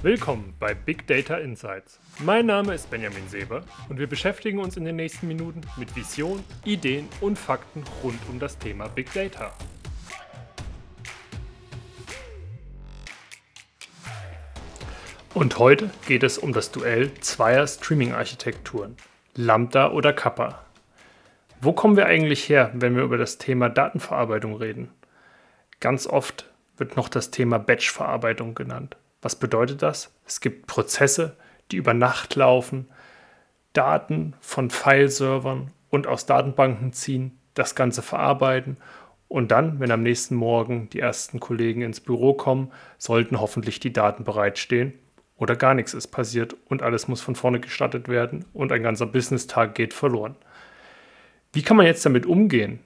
Willkommen bei Big Data Insights. Mein Name ist Benjamin Seber und wir beschäftigen uns in den nächsten Minuten mit Vision, Ideen und Fakten rund um das Thema Big Data. Und heute geht es um das Duell zweier Streaming-Architekturen, Lambda oder Kappa. Wo kommen wir eigentlich her, wenn wir über das Thema Datenverarbeitung reden? Ganz oft wird noch das Thema Batch-Verarbeitung genannt. Was bedeutet das? Es gibt Prozesse, die über Nacht laufen, Daten von File-Servern und aus Datenbanken ziehen, das Ganze verarbeiten und dann, wenn am nächsten Morgen die ersten Kollegen ins Büro kommen, sollten hoffentlich die Daten bereitstehen oder gar nichts ist passiert und alles muss von vorne gestartet werden und ein ganzer Business-Tag geht verloren. Wie kann man jetzt damit umgehen,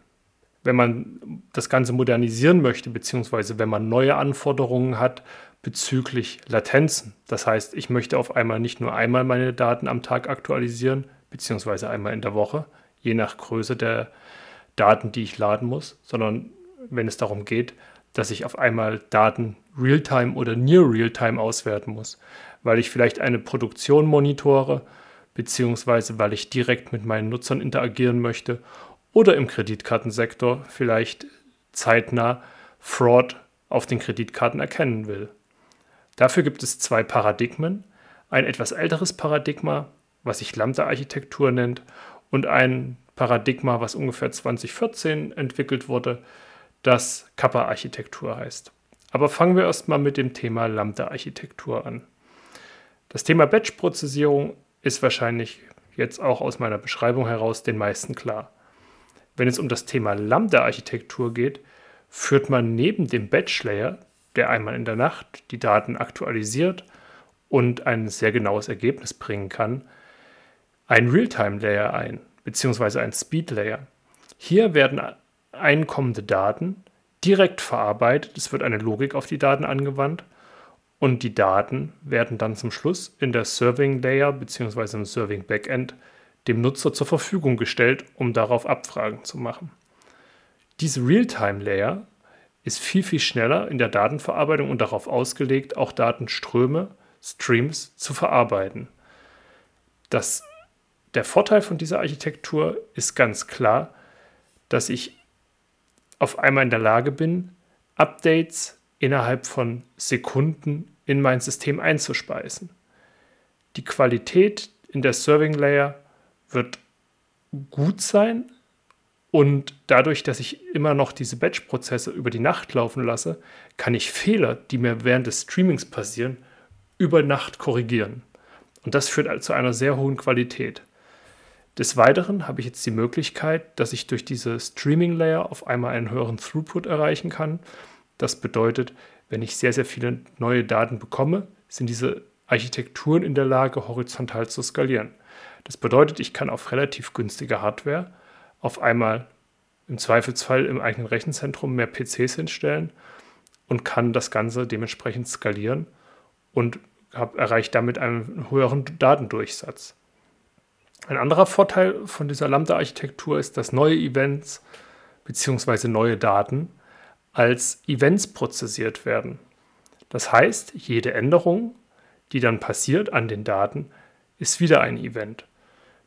wenn man das Ganze modernisieren möchte, beziehungsweise wenn man neue Anforderungen hat bezüglich Latenzen? Das heißt, ich möchte auf einmal nicht nur einmal meine Daten am Tag aktualisieren, beziehungsweise einmal in der Woche, je nach Größe der Daten, die ich laden muss, sondern wenn es darum geht, dass ich auf einmal Daten Realtime oder Near Realtime auswerten muss, weil ich vielleicht eine Produktion monitore, beziehungsweise weil ich direkt mit meinen Nutzern interagieren möchte oder im Kreditkartensektor vielleicht zeitnah Fraud auf den Kreditkarten erkennen will. Dafür gibt es zwei Paradigmen. Ein etwas älteres Paradigma, was sich Lambda-Architektur nennt, und ein Paradigma, was ungefähr 2014 entwickelt wurde, das Kappa-Architektur heißt. Aber fangen wir erstmal mit dem Thema Lambda-Architektur an. Das Thema Batch-Prozessierung ist wahrscheinlich jetzt auch aus meiner Beschreibung heraus den meisten klar. Wenn es um das Thema Lambda-Architektur geht, führt man neben dem Batch-Layer, der einmal in der Nacht die Daten aktualisiert und ein sehr genaues Ergebnis bringen kann, ein Realtime-Layer ein, beziehungsweise ein Speed-Layer. Hier werden einkommende Daten direkt verarbeitet, es wird eine Logik auf die Daten angewandt und die Daten werden dann zum Schluss in der Serving Layer bzw. im Serving Backend dem Nutzer zur Verfügung gestellt, um darauf Abfragen zu machen. Diese Realtime Layer ist viel, viel schneller in der Datenverarbeitung und darauf ausgelegt, auch Datenströme, Streams zu verarbeiten. Das, der Vorteil von dieser Architektur ist ganz klar, dass ich auf einmal in der Lage bin, Updates innerhalb von Sekunden in mein System einzuspeisen. Die Qualität in der Serving Layer wird gut sein und dadurch, dass ich immer noch diese Batch-Prozesse über die Nacht laufen lasse, kann ich Fehler, die mir während des Streamings passieren, über Nacht korrigieren. Und das führt zu einer sehr hohen Qualität. Des Weiteren habe ich jetzt die Möglichkeit, dass ich durch diese Streaming Layer auf einmal einen höheren Throughput erreichen kann. Das bedeutet, wenn ich sehr, sehr viele neue Daten bekomme, sind diese Architekturen in der Lage, horizontal zu skalieren. Das bedeutet, ich kann auf relativ günstige Hardware auf einmal im Zweifelsfall im eigenen Rechenzentrum mehr PCs hinstellen und kann das Ganze dementsprechend skalieren und erreicht damit einen höheren Datendurchsatz. Ein anderer Vorteil von dieser Lambda-Architektur ist, dass neue Events bzw. neue Daten als Events prozessiert werden. Das heißt, jede Änderung, die dann passiert an den Daten, ist wieder ein Event.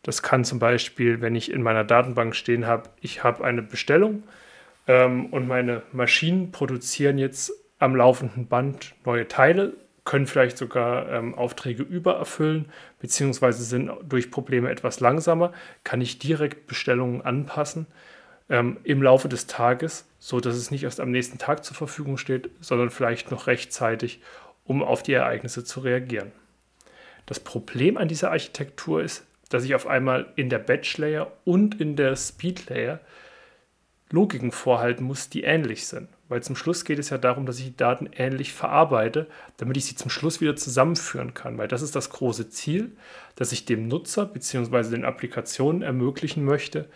Das kann zum Beispiel, wenn ich in meiner Datenbank stehen habe, ich habe eine Bestellung ähm, und meine Maschinen produzieren jetzt am laufenden Band neue Teile, können vielleicht sogar ähm, Aufträge übererfüllen, beziehungsweise sind durch Probleme etwas langsamer, kann ich direkt Bestellungen anpassen ähm, im Laufe des Tages, so dass es nicht erst am nächsten Tag zur Verfügung steht, sondern vielleicht noch rechtzeitig, um auf die Ereignisse zu reagieren. Das Problem an dieser Architektur ist, dass ich auf einmal in der Batch Layer und in der Speed Layer Logiken vorhalten muss, die ähnlich sind. Weil zum Schluss geht es ja darum, dass ich die Daten ähnlich verarbeite, damit ich sie zum Schluss wieder zusammenführen kann. Weil das ist das große Ziel, dass ich dem Nutzer bzw. den Applikationen ermöglichen möchte,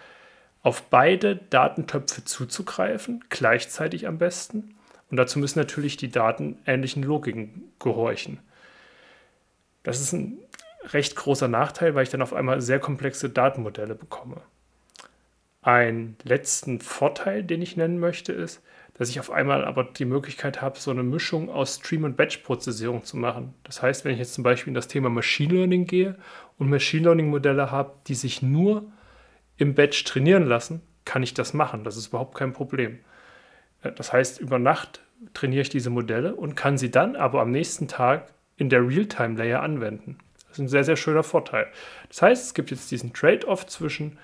auf beide Datentöpfe zuzugreifen, gleichzeitig am besten. Und dazu müssen natürlich die Daten ähnlichen Logiken gehorchen. Das ist ein recht großer Nachteil, weil ich dann auf einmal sehr komplexe Datenmodelle bekomme. Ein letzten Vorteil, den ich nennen möchte, ist, dass ich auf einmal aber die Möglichkeit habe, so eine Mischung aus Stream- und Batch-Prozessierung zu machen. Das heißt, wenn ich jetzt zum Beispiel in das Thema Machine Learning gehe und Machine Learning-Modelle habe, die sich nur im Batch trainieren lassen, kann ich das machen. Das ist überhaupt kein Problem. Äh, das heißt, über Nacht trainiere ich diese Modelle und kann sie dann aber am nächsten Tag in der Realtime-Layer anwenden. Ein sehr, sehr schöner Vorteil. Das heißt, es gibt jetzt diesen Trade-off zwischen,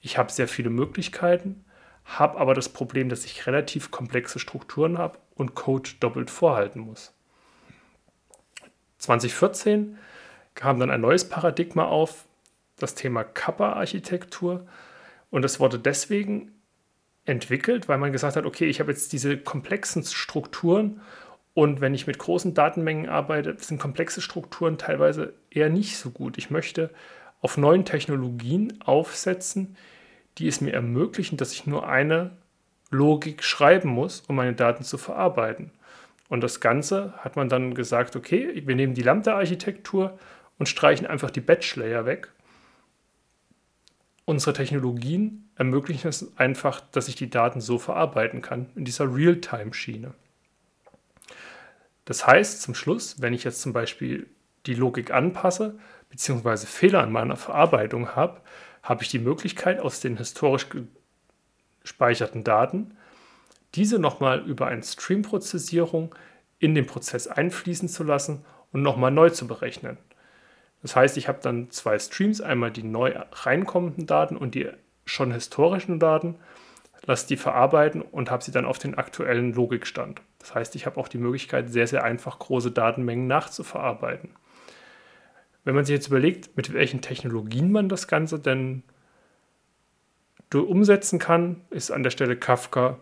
ich habe sehr viele Möglichkeiten, habe aber das Problem, dass ich relativ komplexe Strukturen habe und Code doppelt vorhalten muss. 2014 kam dann ein neues Paradigma auf, das Thema Kappa-Architektur. Und das wurde deswegen entwickelt, weil man gesagt hat, okay, ich habe jetzt diese komplexen Strukturen und wenn ich mit großen Datenmengen arbeite, sind komplexe Strukturen teilweise eher nicht so gut. Ich möchte auf neuen Technologien aufsetzen, die es mir ermöglichen, dass ich nur eine Logik schreiben muss, um meine Daten zu verarbeiten. Und das Ganze hat man dann gesagt, okay, wir nehmen die Lambda-Architektur und streichen einfach die Batch-Layer weg. Unsere Technologien ermöglichen es einfach, dass ich die Daten so verarbeiten kann, in dieser Realtime-Schiene. Das heißt zum Schluss, wenn ich jetzt zum Beispiel die Logik anpasse, beziehungsweise Fehler an meiner Verarbeitung habe, habe ich die Möglichkeit, aus den historisch gespeicherten Daten diese nochmal über eine Stream-Prozessierung in den Prozess einfließen zu lassen und nochmal neu zu berechnen. Das heißt, ich habe dann zwei Streams, einmal die neu reinkommenden Daten und die schon historischen Daten, lasse die verarbeiten und habe sie dann auf den aktuellen Logikstand. Das heißt, ich habe auch die Möglichkeit, sehr, sehr einfach große Datenmengen nachzuverarbeiten. Wenn man sich jetzt überlegt, mit welchen Technologien man das Ganze denn umsetzen kann, ist an der Stelle Kafka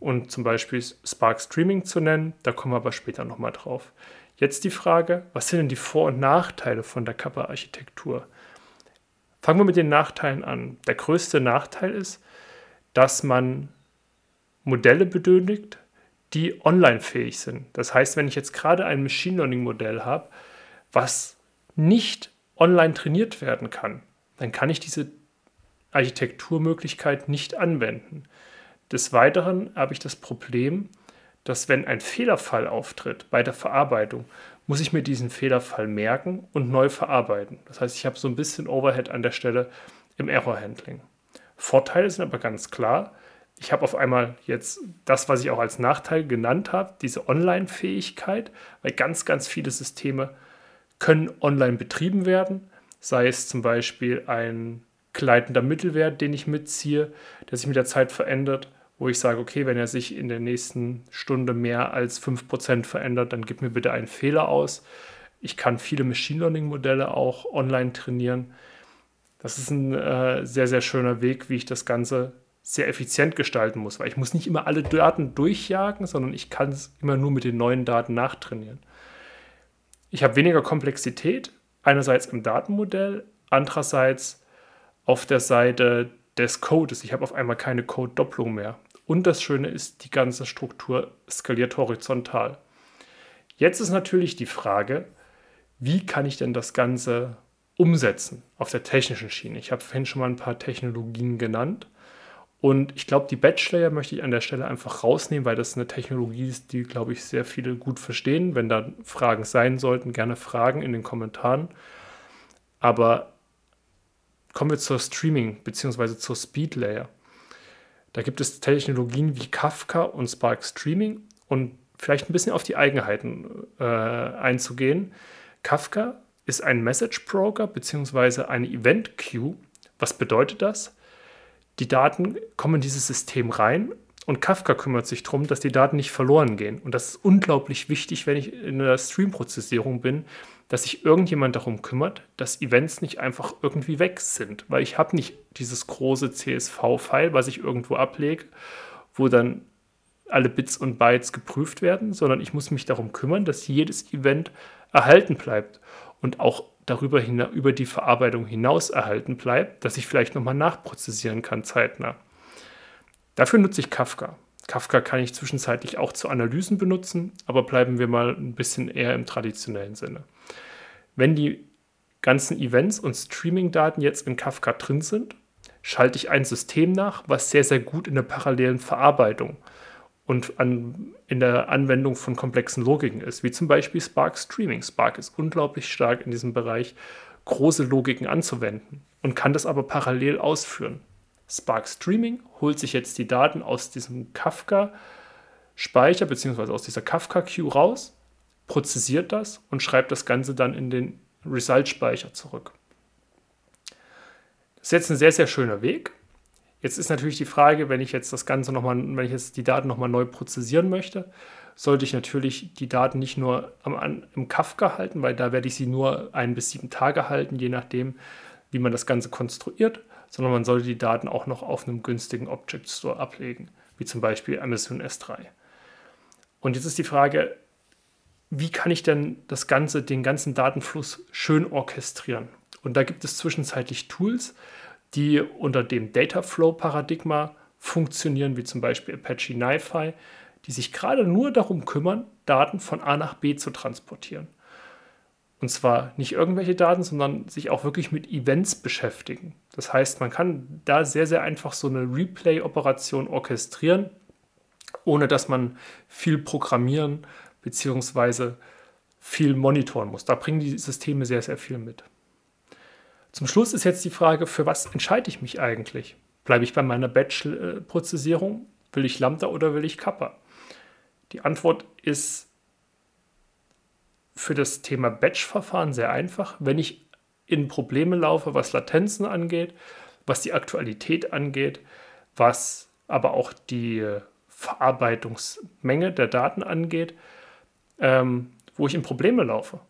und zum Beispiel Spark Streaming zu nennen. Da kommen wir aber später nochmal drauf. Jetzt die Frage, was sind denn die Vor- und Nachteile von der Kappa-Architektur? Fangen wir mit den Nachteilen an. Der größte Nachteil ist, dass man Modelle benötigt, die online fähig sind. Das heißt, wenn ich jetzt gerade ein Machine Learning Modell habe, was nicht online trainiert werden kann, dann kann ich diese Architekturmöglichkeit nicht anwenden. Des Weiteren habe ich das Problem, dass wenn ein Fehlerfall auftritt bei der Verarbeitung, muss ich mir diesen Fehlerfall merken und neu verarbeiten. Das heißt, ich habe so ein bisschen Overhead an der Stelle im Error Handling. Vorteile sind aber ganz klar. Ich habe auf einmal jetzt das, was ich auch als Nachteil genannt habe, diese Online-Fähigkeit, weil ganz, ganz viele Systeme können online betrieben werden, sei es zum Beispiel ein gleitender Mittelwert, den ich mitziehe, der sich mit der Zeit verändert, wo ich sage, okay, wenn er sich in der nächsten Stunde mehr als 5% verändert, dann gib mir bitte einen Fehler aus. Ich kann viele Machine Learning-Modelle auch online trainieren. Das ist ein äh, sehr, sehr schöner Weg, wie ich das Ganze sehr effizient gestalten muss, weil ich muss nicht immer alle Daten durchjagen, sondern ich kann es immer nur mit den neuen Daten nachtrainieren. Ich habe weniger Komplexität, einerseits im Datenmodell, andererseits auf der Seite des Codes. Ich habe auf einmal keine Code-Doppelung mehr. Und das Schöne ist, die ganze Struktur skaliert horizontal. Jetzt ist natürlich die Frage, wie kann ich denn das Ganze umsetzen auf der technischen Schiene? Ich habe vorhin schon mal ein paar Technologien genannt. Und ich glaube, die Batch-Layer möchte ich an der Stelle einfach rausnehmen, weil das eine Technologie ist, die, glaube ich, sehr viele gut verstehen. Wenn da Fragen sein sollten, gerne Fragen in den Kommentaren. Aber kommen wir zur Streaming- bzw. zur Speed-Layer. Da gibt es Technologien wie Kafka und Spark Streaming und vielleicht ein bisschen auf die Eigenheiten äh, einzugehen. Kafka ist ein Message Broker bzw. eine Event Queue. Was bedeutet das? Die Daten kommen in dieses System rein und Kafka kümmert sich darum, dass die Daten nicht verloren gehen. Und das ist unglaublich wichtig, wenn ich in der Stream-Prozessierung bin, dass sich irgendjemand darum kümmert, dass Events nicht einfach irgendwie weg sind. Weil ich habe nicht dieses große CSV-File, was ich irgendwo ablege, wo dann alle Bits und Bytes geprüft werden, sondern ich muss mich darum kümmern, dass jedes Event erhalten bleibt und auch darüber hinaus, über die Verarbeitung hinaus erhalten bleibt, dass ich vielleicht nochmal nachprozessieren kann zeitnah. Dafür nutze ich Kafka. Kafka kann ich zwischenzeitlich auch zu Analysen benutzen, aber bleiben wir mal ein bisschen eher im traditionellen Sinne. Wenn die ganzen Events und Streaming-Daten jetzt in Kafka drin sind, schalte ich ein System nach, was sehr, sehr gut in der parallelen Verarbeitung und an, in der Anwendung von komplexen Logiken ist, wie zum Beispiel Spark Streaming. Spark ist unglaublich stark in diesem Bereich, große Logiken anzuwenden und kann das aber parallel ausführen. Spark Streaming holt sich jetzt die Daten aus diesem Kafka-Speicher bzw. aus dieser Kafka-Queue raus, prozessiert das und schreibt das Ganze dann in den Result-Speicher zurück. Das ist jetzt ein sehr, sehr schöner Weg. Jetzt ist natürlich die Frage, wenn ich jetzt das Ganze nochmal, wenn ich jetzt die Daten nochmal neu prozessieren möchte, sollte ich natürlich die Daten nicht nur am, im Kafka halten, weil da werde ich sie nur ein bis sieben Tage halten, je nachdem, wie man das Ganze konstruiert, sondern man sollte die Daten auch noch auf einem günstigen Object Store ablegen, wie zum Beispiel Amazon S3. Und jetzt ist die Frage, wie kann ich denn das Ganze, den ganzen Datenfluss schön orchestrieren? Und da gibt es zwischenzeitlich Tools, die unter dem Dataflow-Paradigma funktionieren, wie zum Beispiel Apache NiFi, die sich gerade nur darum kümmern, Daten von A nach B zu transportieren. Und zwar nicht irgendwelche Daten, sondern sich auch wirklich mit Events beschäftigen. Das heißt, man kann da sehr, sehr einfach so eine Replay-Operation orchestrieren, ohne dass man viel programmieren bzw. viel monitoren muss. Da bringen die Systeme sehr, sehr viel mit. Zum Schluss ist jetzt die Frage, für was entscheide ich mich eigentlich? Bleibe ich bei meiner Batch-Prozessierung? Will ich Lambda oder will ich Kappa? Die Antwort ist für das Thema Batch-Verfahren sehr einfach. Wenn ich in Probleme laufe, was Latenzen angeht, was die Aktualität angeht, was aber auch die Verarbeitungsmenge der Daten angeht, ähm, wo ich in Probleme laufe,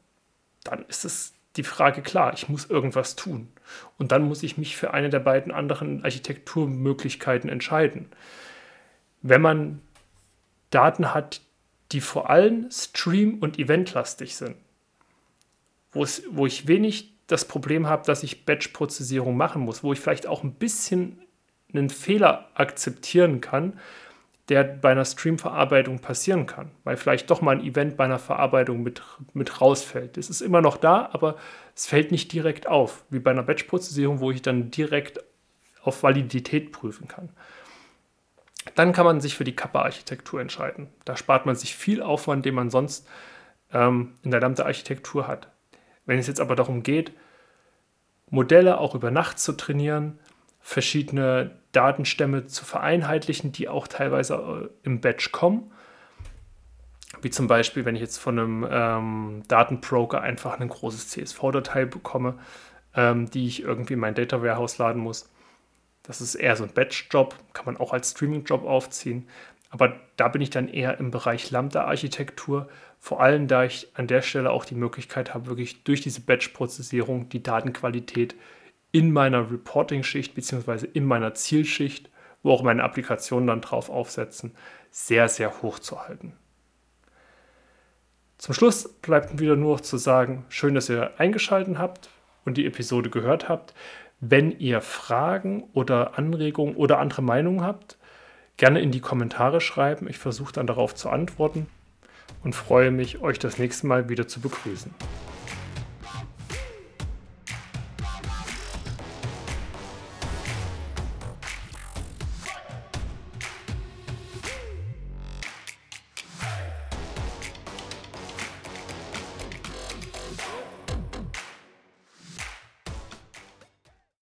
dann ist es die Frage klar, ich muss irgendwas tun. Und dann muss ich mich für eine der beiden anderen Architekturmöglichkeiten entscheiden. Wenn man Daten hat, die vor allem stream- und eventlastig sind, wo ich wenig das Problem habe, dass ich Batch-Prozessierung machen muss, wo ich vielleicht auch ein bisschen einen Fehler akzeptieren kann, der bei einer Stream-Verarbeitung passieren kann, weil vielleicht doch mal ein Event bei einer Verarbeitung mit, mit rausfällt. Es ist immer noch da, aber es fällt nicht direkt auf, wie bei einer Batch-Prozessierung, wo ich dann direkt auf Validität prüfen kann. Dann kann man sich für die Kappa-Architektur entscheiden. Da spart man sich viel Aufwand, den man sonst ähm, in der Lambda-Architektur hat. Wenn es jetzt aber darum geht, Modelle auch über Nacht zu trainieren, verschiedene Datenstämme zu vereinheitlichen, die auch teilweise äh, im Batch kommen. Wie zum Beispiel, wenn ich jetzt von einem ähm, Datenbroker einfach ein großes CSV-Datei bekomme, ähm, die ich irgendwie in mein Data Warehouse laden muss. Das ist eher so ein Batch-Job, kann man auch als Streaming-Job aufziehen. Aber da bin ich dann eher im Bereich Lambda-Architektur, vor allem da ich an der Stelle auch die Möglichkeit habe, wirklich durch diese Batch-Prozessierung die Datenqualität in meiner Reporting-Schicht bzw. in meiner Zielschicht, wo auch meine Applikationen dann drauf aufsetzen, sehr, sehr hoch zu halten. Zum Schluss bleibt wieder nur noch zu sagen, schön, dass ihr eingeschaltet habt und die Episode gehört habt. Wenn ihr Fragen oder Anregungen oder andere Meinungen habt, gerne in die Kommentare schreiben. Ich versuche dann darauf zu antworten und freue mich, euch das nächste Mal wieder zu begrüßen.